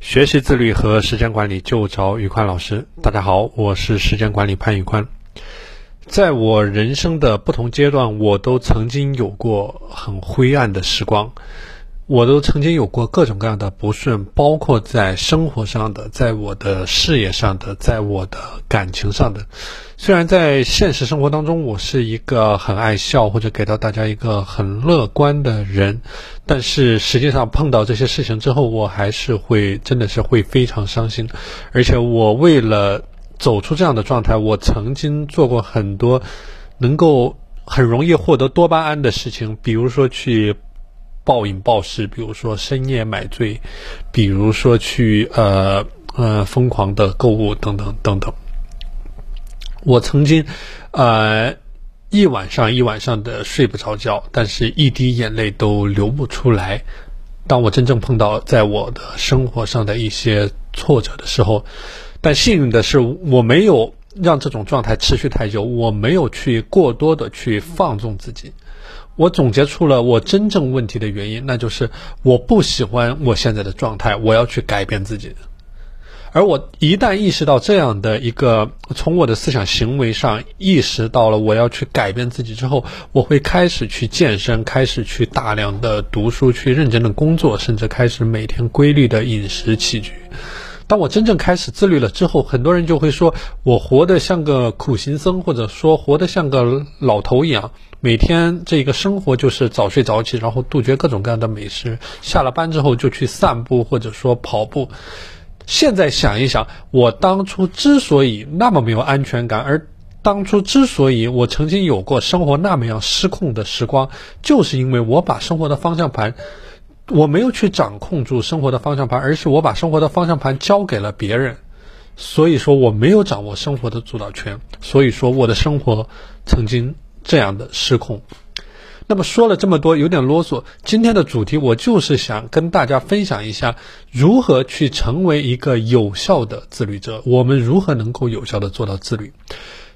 学习自律和时间管理就找宇宽老师。大家好，我是时间管理潘宇宽。在我人生的不同阶段，我都曾经有过很灰暗的时光。我都曾经有过各种各样的不顺，包括在生活上的，在我的事业上的，在我的感情上的。虽然在现实生活当中，我是一个很爱笑或者给到大家一个很乐观的人，但是实际上碰到这些事情之后，我还是会真的是会非常伤心。而且我为了走出这样的状态，我曾经做过很多能够很容易获得多巴胺的事情，比如说去。暴饮暴食，比如说深夜买醉，比如说去呃呃疯狂的购物等等等等。我曾经呃一晚上一晚上的睡不着觉，但是一滴眼泪都流不出来。当我真正碰到在我的生活上的一些挫折的时候，但幸运的是我没有让这种状态持续太久，我没有去过多的去放纵自己。我总结出了我真正问题的原因，那就是我不喜欢我现在的状态，我要去改变自己。而我一旦意识到这样的一个，从我的思想行为上意识到了我要去改变自己之后，我会开始去健身，开始去大量的读书，去认真的工作，甚至开始每天规律的饮食起居。当我真正开始自律了之后，很多人就会说我活得像个苦行僧，或者说活得像个老头一样，每天这个生活就是早睡早起，然后杜绝各种各样的美食，下了班之后就去散步或者说跑步。现在想一想，我当初之所以那么没有安全感，而当初之所以我曾经有过生活那么样失控的时光，就是因为我把生活的方向盘。我没有去掌控住生活的方向盘，而是我把生活的方向盘交给了别人，所以说我没有掌握生活的主导权，所以说我的生活曾经这样的失控。那么说了这么多，有点啰嗦。今天的主题我就是想跟大家分享一下，如何去成为一个有效的自律者。我们如何能够有效的做到自律？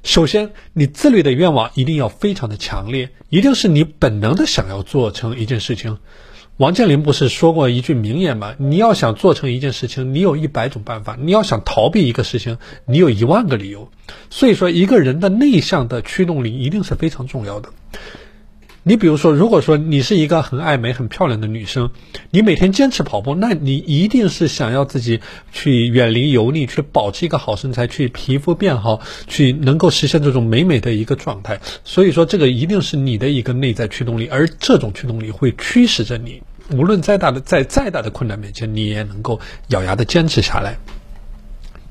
首先，你自律的愿望一定要非常的强烈，一定是你本能的想要做成一件事情。王健林不是说过一句名言吗？你要想做成一件事情，你有一百种办法；你要想逃避一个事情，你有一万个理由。所以说，一个人的内向的驱动力一定是非常重要的。你比如说，如果说你是一个很爱美、很漂亮的女生，你每天坚持跑步，那你一定是想要自己去远离油腻，去保持一个好身材，去皮肤变好，去能够实现这种美美的一个状态。所以说，这个一定是你的一个内在驱动力，而这种驱动力会驱使着你，无论再大的在再大的困难面前，你也能够咬牙的坚持下来。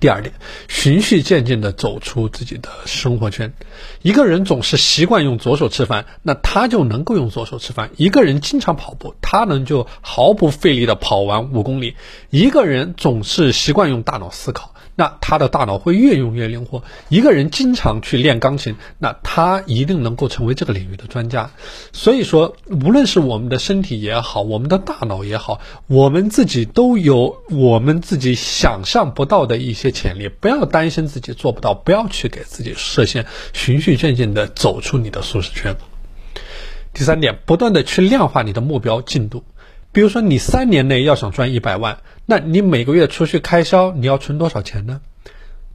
第二点，循序渐进的走出自己的生活圈。一个人总是习惯用左手吃饭，那他就能够用左手吃饭。一个人经常跑步，他能就毫不费力的跑完五公里。一个人总是习惯用大脑思考。那他的大脑会越用越灵活。一个人经常去练钢琴，那他一定能够成为这个领域的专家。所以说，无论是我们的身体也好，我们的大脑也好，我们自己都有我们自己想象不到的一些潜力。不要担心自己做不到，不要去给自己设限，循序渐进的走出你的舒适圈。第三点，不断的去量化你的目标进度。比如说，你三年内要想赚一百万，那你每个月出去开销，你要存多少钱呢？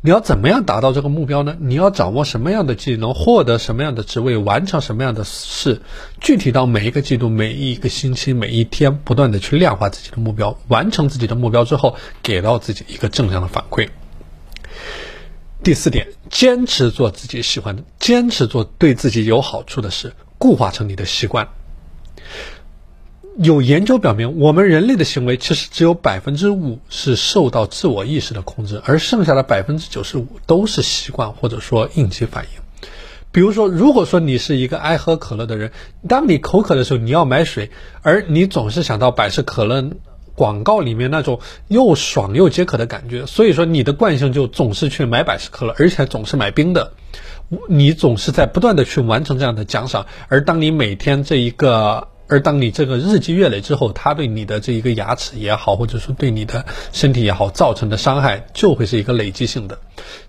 你要怎么样达到这个目标呢？你要掌握什么样的技能，获得什么样的职位，完成什么样的事？具体到每一个季度、每一个星期、每一天，不断的去量化自己的目标，完成自己的目标之后，给到自己一个正向的反馈。第四点，坚持做自己喜欢的，坚持做对自己有好处的事，固化成你的习惯。有研究表明，我们人类的行为其实只有百分之五是受到自我意识的控制，而剩下的百分之九十五都是习惯或者说应激反应。比如说，如果说你是一个爱喝可乐的人，当你口渴的时候，你要买水，而你总是想到百事可乐广告里面那种又爽又解渴的感觉，所以说你的惯性就总是去买百事可乐，而且总是买冰的。你总是在不断的去完成这样的奖赏，而当你每天这一个。而当你这个日积月累之后，它对你的这一个牙齿也好，或者说对你的身体也好造成的伤害，就会是一个累积性的。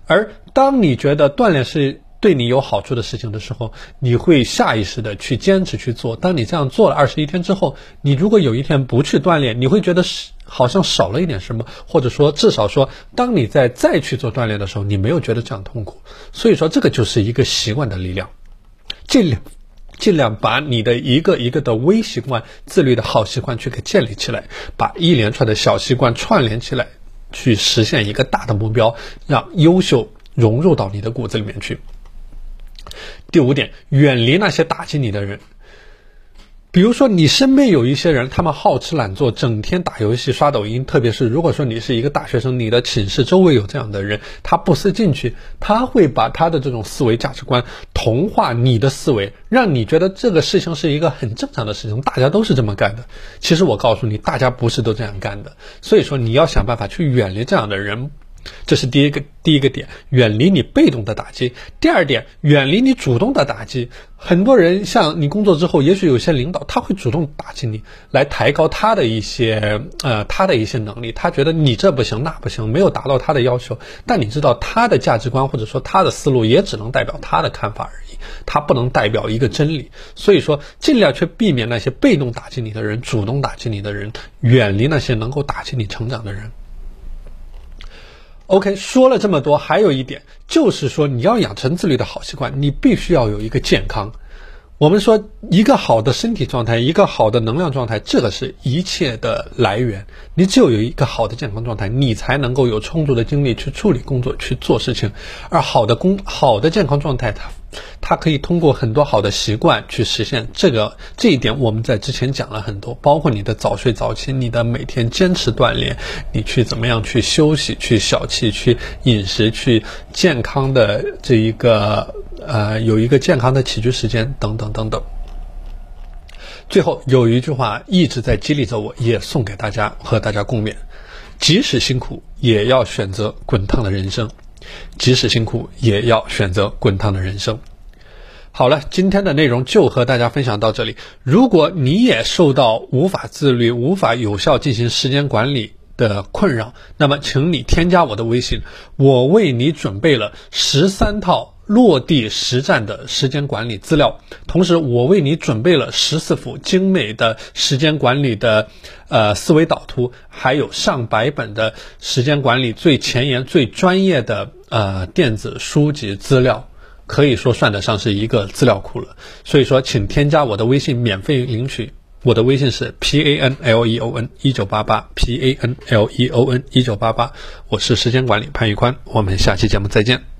而当你觉得锻炼是对你有好处的事情的时候，你会下意识的去坚持去做。当你这样做了二十一天之后，你如果有一天不去锻炼，你会觉得是好像少了一点什么，或者说至少说，当你在再去做锻炼的时候，你没有觉得这样痛苦。所以说，这个就是一个习惯的力量。尽量尽量把你的一个一个的微习惯、自律的好习惯去给建立起来，把一连串的小习惯串联起来，去实现一个大的目标，让优秀融入到你的骨子里面去。第五点，远离那些打击你的人。比如说，你身边有一些人，他们好吃懒做，整天打游戏、刷抖音。特别是如果说你是一个大学生，你的寝室周围有这样的人，他不思进取，他会把他的这种思维价值观同化你的思维，让你觉得这个事情是一个很正常的事情，大家都是这么干的。其实我告诉你，大家不是都这样干的。所以说，你要想办法去远离这样的人。这是第一个第一个点，远离你被动的打击。第二点，远离你主动的打击。很多人像你工作之后，也许有些领导他会主动打击你，来抬高他的一些呃他的一些能力。他觉得你这不行那不行，没有达到他的要求。但你知道他的价值观或者说他的思路也只能代表他的看法而已，他不能代表一个真理。所以说，尽量去避免那些被动打击你的人，主动打击你的人，远离那些能够打击你成长的人。OK，说了这么多，还有一点就是说，你要养成自律的好习惯，你必须要有一个健康。我们说，一个好的身体状态，一个好的能量状态，这个是一切的来源。你只有有一个好的健康状态，你才能够有充足的精力去处理工作、去做事情。而好的工、好的健康状态，它。它可以通过很多好的习惯去实现这个这一点，我们在之前讲了很多，包括你的早睡早起，你的每天坚持锻炼，你去怎么样去休息，去小憩，去饮食，去健康的这一个呃有一个健康的起居时间等等等等。最后有一句话一直在激励着我，也送给大家和大家共勉：即使辛苦，也要选择滚烫的人生。即使辛苦，也要选择滚烫的人生。好了，今天的内容就和大家分享到这里。如果你也受到无法自律、无法有效进行时间管理的困扰，那么请你添加我的微信，我为你准备了十三套。落地实战的时间管理资料，同时我为你准备了十四幅精美的时间管理的呃思维导图，还有上百本的时间管理最前沿、最专业的呃电子书籍资料，可以说算得上是一个资料库了。所以说，请添加我的微信免费领取，我的微信是 p a n l e o n 一九八八 p a n l e o n 一九八八，我是时间管理潘玉宽，我们下期节目再见。